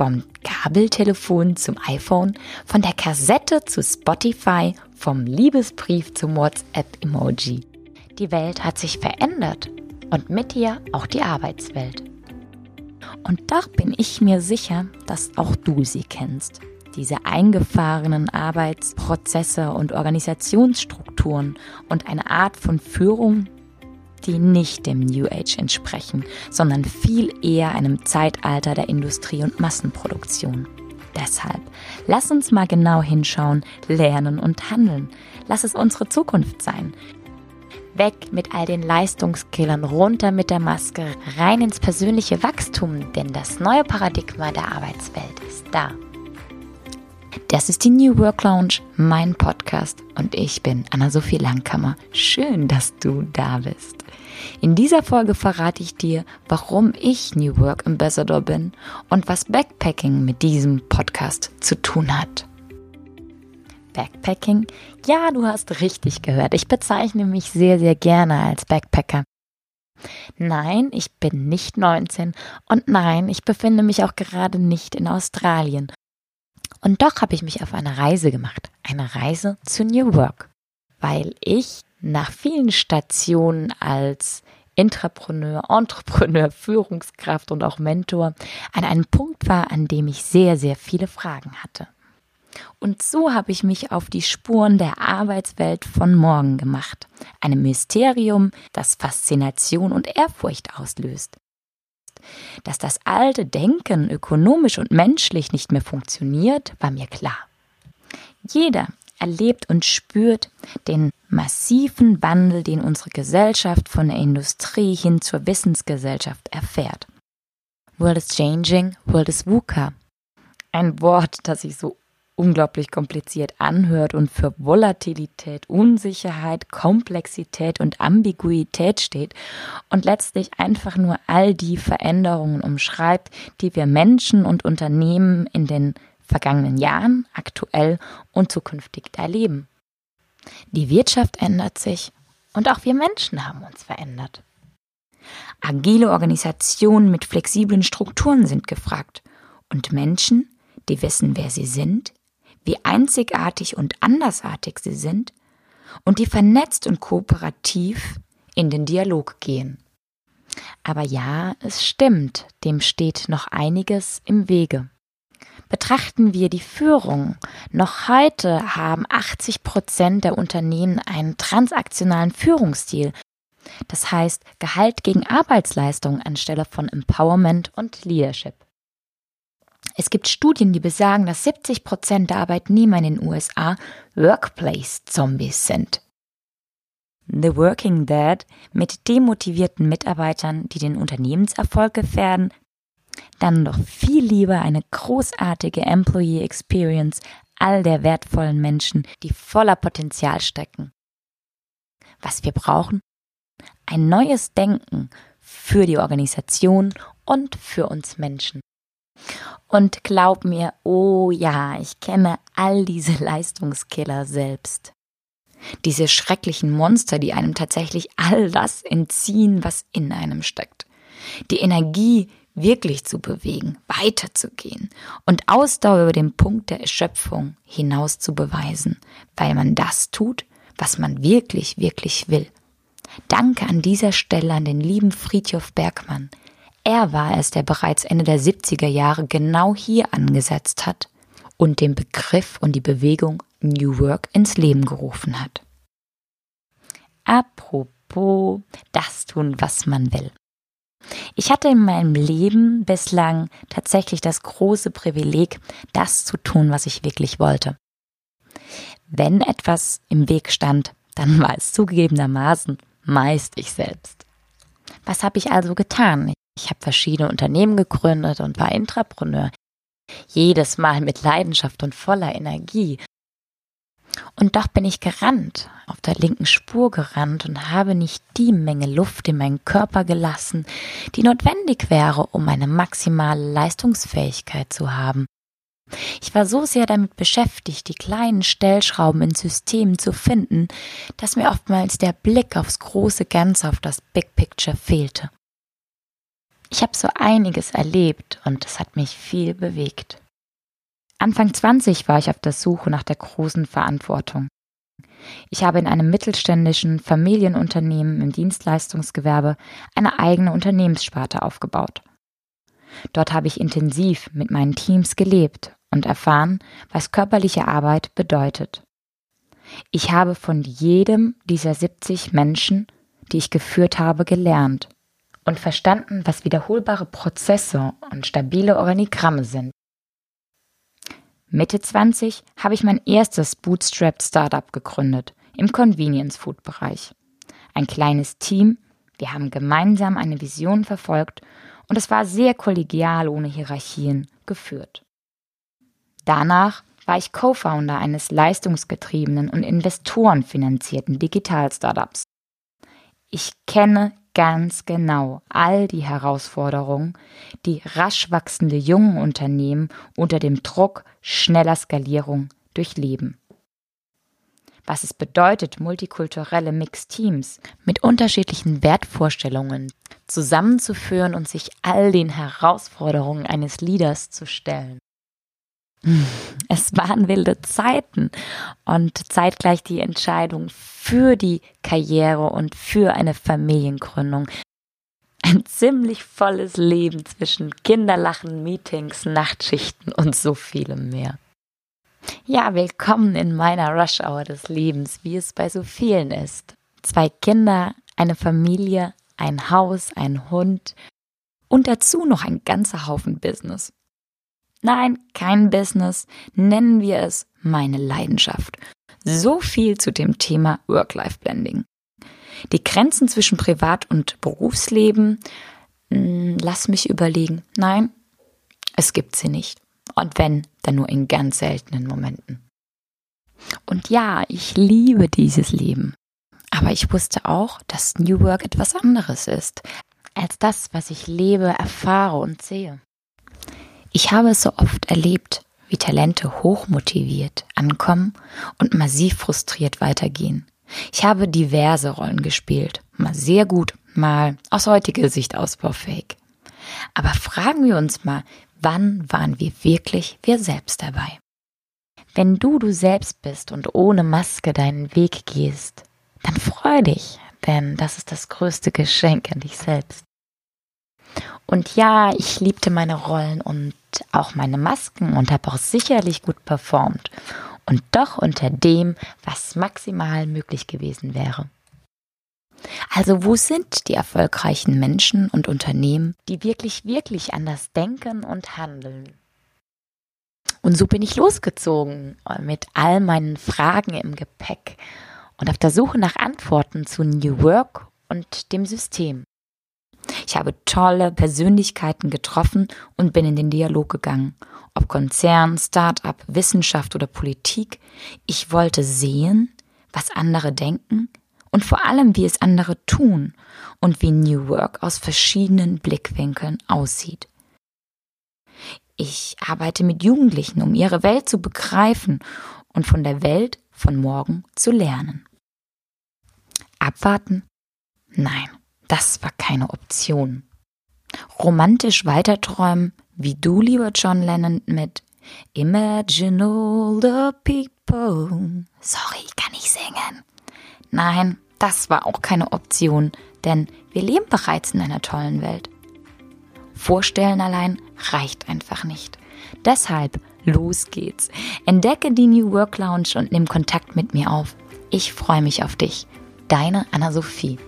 Vom Kabeltelefon zum iPhone, von der Kassette zu Spotify, vom Liebesbrief zum WhatsApp-Emoji. Die Welt hat sich verändert und mit ihr auch die Arbeitswelt. Und doch bin ich mir sicher, dass auch du sie kennst. Diese eingefahrenen Arbeitsprozesse und Organisationsstrukturen und eine Art von Führung, die nicht dem New Age entsprechen, sondern viel eher einem Zeitalter der Industrie- und Massenproduktion. Deshalb, lass uns mal genau hinschauen, lernen und handeln. Lass es unsere Zukunft sein. Weg mit all den Leistungskillern, runter mit der Maske, rein ins persönliche Wachstum, denn das neue Paradigma der Arbeitswelt ist da. Das ist die New Work Lounge, mein Podcast und ich bin Anna-Sophie Langkammer. Schön, dass du da bist. In dieser Folge verrate ich dir, warum ich New Work Ambassador bin und was Backpacking mit diesem Podcast zu tun hat. Backpacking? Ja, du hast richtig gehört. Ich bezeichne mich sehr, sehr gerne als Backpacker. Nein, ich bin nicht 19 und nein, ich befinde mich auch gerade nicht in Australien. Und doch habe ich mich auf eine Reise gemacht, eine Reise zu New Work, weil ich nach vielen Stationen als Intrapreneur, Entrepreneur, Führungskraft und auch Mentor an einem Punkt war, an dem ich sehr, sehr viele Fragen hatte. Und so habe ich mich auf die Spuren der Arbeitswelt von morgen gemacht. Einem Mysterium, das Faszination und Ehrfurcht auslöst. Dass das alte Denken ökonomisch und menschlich nicht mehr funktioniert, war mir klar. Jeder erlebt und spürt den massiven Wandel, den unsere Gesellschaft von der Industrie hin zur Wissensgesellschaft erfährt. World is changing, world is VUCA. Ein Wort, das sich so unglaublich kompliziert anhört und für Volatilität, Unsicherheit, Komplexität und Ambiguität steht und letztlich einfach nur all die Veränderungen umschreibt, die wir Menschen und Unternehmen in den vergangenen Jahren, aktuell und zukünftig erleben. Die Wirtschaft ändert sich und auch wir Menschen haben uns verändert. Agile Organisationen mit flexiblen Strukturen sind gefragt und Menschen, die wissen, wer sie sind, wie einzigartig und andersartig sie sind und die vernetzt und kooperativ in den Dialog gehen. Aber ja, es stimmt, dem steht noch einiges im Wege. Betrachten wir die Führung. Noch heute haben 80 Prozent der Unternehmen einen transaktionalen Führungsstil. Das heißt Gehalt gegen Arbeitsleistung anstelle von Empowerment und Leadership. Es gibt Studien, die besagen, dass 70 Prozent der Arbeitnehmer in den USA Workplace-Zombies sind. The Working Dead mit demotivierten Mitarbeitern, die den Unternehmenserfolg gefährden, dann doch viel lieber eine großartige Employee Experience all der wertvollen Menschen, die voller Potenzial stecken. Was wir brauchen? Ein neues Denken für die Organisation und für uns Menschen. Und glaub mir, oh ja, ich kenne all diese Leistungskiller selbst. Diese schrecklichen Monster, die einem tatsächlich all das entziehen, was in einem steckt. Die Energie, wirklich zu bewegen, weiterzugehen und Ausdauer über den Punkt der Erschöpfung hinaus zu beweisen, weil man das tut, was man wirklich, wirklich will. Danke an dieser Stelle an den lieben Friedhof Bergmann. Er war es, der bereits Ende der 70er Jahre genau hier angesetzt hat und den Begriff und die Bewegung New Work ins Leben gerufen hat. Apropos das tun, was man will. Ich hatte in meinem Leben bislang tatsächlich das große Privileg, das zu tun, was ich wirklich wollte. Wenn etwas im Weg stand, dann war es zugegebenermaßen meist ich selbst. Was habe ich also getan? Ich habe verschiedene Unternehmen gegründet und war Intrapreneur. Jedes Mal mit Leidenschaft und voller Energie. Und doch bin ich gerannt, auf der linken Spur gerannt und habe nicht die Menge Luft in meinen Körper gelassen, die notwendig wäre, um eine maximale Leistungsfähigkeit zu haben. Ich war so sehr damit beschäftigt, die kleinen Stellschrauben in Systemen zu finden, dass mir oftmals der Blick aufs große Ganze, auf das Big Picture fehlte. Ich habe so einiges erlebt und es hat mich viel bewegt. Anfang 20 war ich auf der Suche nach der großen Verantwortung. Ich habe in einem mittelständischen Familienunternehmen im Dienstleistungsgewerbe eine eigene Unternehmenssparte aufgebaut. Dort habe ich intensiv mit meinen Teams gelebt und erfahren, was körperliche Arbeit bedeutet. Ich habe von jedem dieser 70 Menschen, die ich geführt habe, gelernt und verstanden, was wiederholbare Prozesse und stabile Organigramme sind. Mitte 20 habe ich mein erstes Bootstrapped Startup gegründet im Convenience Food Bereich. Ein kleines Team, wir haben gemeinsam eine Vision verfolgt und es war sehr kollegial ohne Hierarchien geführt. Danach war ich Co-Founder eines leistungsgetriebenen und investorenfinanzierten Digital-Startups. Ich kenne ganz genau all die Herausforderungen, die rasch wachsende jungen Unternehmen unter dem Druck schneller Skalierung durchleben. Was es bedeutet, multikulturelle Mixed Teams mit unterschiedlichen Wertvorstellungen zusammenzuführen und sich all den Herausforderungen eines Leaders zu stellen. Es waren wilde Zeiten und zeitgleich die Entscheidung für die Karriere und für eine Familiengründung. Ein ziemlich volles Leben zwischen Kinderlachen, Meetings, Nachtschichten und so vielem mehr. Ja, willkommen in meiner Rush Hour des Lebens, wie es bei so vielen ist. Zwei Kinder, eine Familie, ein Haus, ein Hund und dazu noch ein ganzer Haufen Business. Nein, kein Business, nennen wir es meine Leidenschaft. So viel zu dem Thema Work-Life-Blending. Die Grenzen zwischen Privat- und Berufsleben, hm, lass mich überlegen. Nein, es gibt sie nicht. Und wenn, dann nur in ganz seltenen Momenten. Und ja, ich liebe dieses Leben. Aber ich wusste auch, dass New Work etwas anderes ist als das, was ich lebe, erfahre und sehe. Ich habe es so oft erlebt, wie Talente hochmotiviert ankommen und massiv frustriert weitergehen. Ich habe diverse Rollen gespielt, mal sehr gut, mal aus heutiger Sicht ausbaufähig. Aber fragen wir uns mal, wann waren wir wirklich wir selbst dabei? Wenn du du selbst bist und ohne Maske deinen Weg gehst, dann freu dich, denn das ist das größte Geschenk an dich selbst. Und ja, ich liebte meine Rollen und auch meine Masken und habe auch sicherlich gut performt. Und doch unter dem, was maximal möglich gewesen wäre. Also wo sind die erfolgreichen Menschen und Unternehmen, die wirklich, wirklich anders denken und handeln? Und so bin ich losgezogen mit all meinen Fragen im Gepäck und auf der Suche nach Antworten zu New Work und dem System. Ich habe tolle Persönlichkeiten getroffen und bin in den Dialog gegangen. Ob Konzern, Start-up, Wissenschaft oder Politik. Ich wollte sehen, was andere denken und vor allem, wie es andere tun und wie New Work aus verschiedenen Blickwinkeln aussieht. Ich arbeite mit Jugendlichen, um ihre Welt zu begreifen und von der Welt von morgen zu lernen. Abwarten? Nein. Das war keine Option. Romantisch weiterträumen, wie du, lieber John Lennon, mit Imagine all the people. Sorry, ich kann nicht singen. Nein, das war auch keine Option, denn wir leben bereits in einer tollen Welt. Vorstellen allein reicht einfach nicht. Deshalb, los geht's. Entdecke die New Work Lounge und nimm Kontakt mit mir auf. Ich freue mich auf dich. Deine Anna-Sophie.